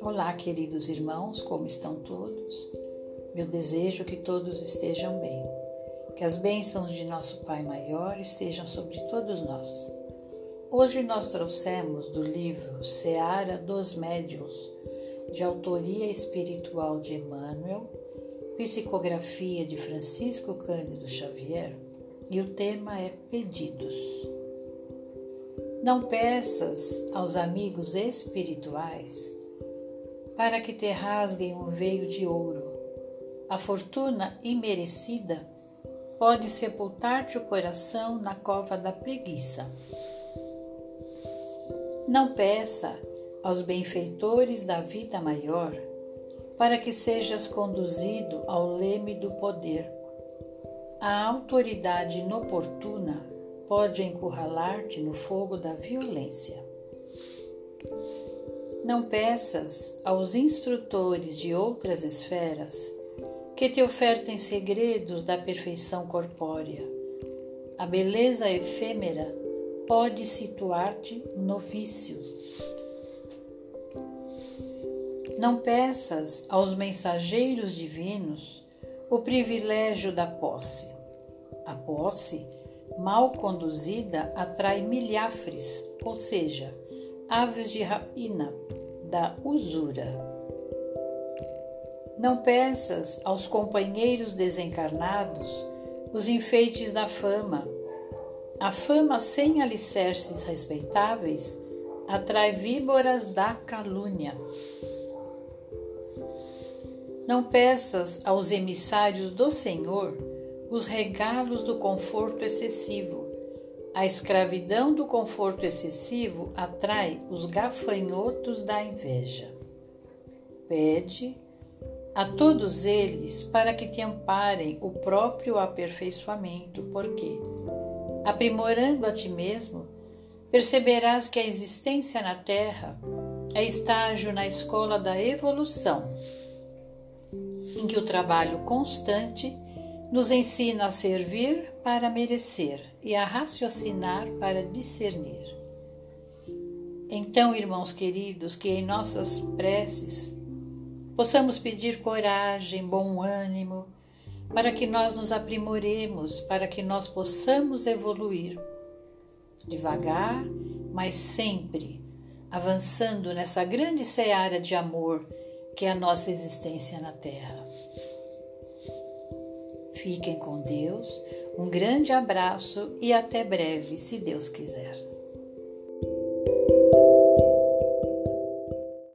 Olá, queridos irmãos, como estão todos? Meu desejo é que todos estejam bem. Que as bênçãos de nosso Pai Maior estejam sobre todos nós. Hoje nós trouxemos do livro Seara dos Médiuns, de autoria espiritual de Emmanuel, psicografia de Francisco Cândido Xavier, e o tema é Pedidos. Não peças aos amigos espirituais para que te rasguem um veio de ouro. A fortuna imerecida pode sepultar-te o coração na cova da preguiça. Não peça aos benfeitores da vida maior para que sejas conduzido ao leme do poder. A autoridade inoportuna pode encurralar-te no fogo da violência. Não peças aos instrutores de outras esferas que te ofertem segredos da perfeição corpórea. A beleza efêmera pode situar-te no vício. Não peças aos mensageiros divinos o privilégio da posse. A posse, mal conduzida, atrai milhafres, ou seja, aves de rapina, da usura. Não peças aos companheiros desencarnados os enfeites da fama. A fama sem alicerces respeitáveis atrai víboras da calúnia. Não peças aos emissários do Senhor os regalos do conforto excessivo a escravidão do conforto excessivo atrai os gafanhotos da inveja. Pede a todos eles para que te amparem o próprio aperfeiçoamento, porque, aprimorando a ti mesmo, perceberás que a existência na Terra é estágio na escola da evolução, em que o trabalho constante nos ensina a servir para merecer e a raciocinar para discernir. Então, irmãos queridos, que em nossas preces possamos pedir coragem, bom ânimo, para que nós nos aprimoremos, para que nós possamos evoluir. Devagar, mas sempre avançando nessa grande seara de amor que é a nossa existência na Terra. Fiquem com Deus, um grande abraço e até breve, se Deus quiser.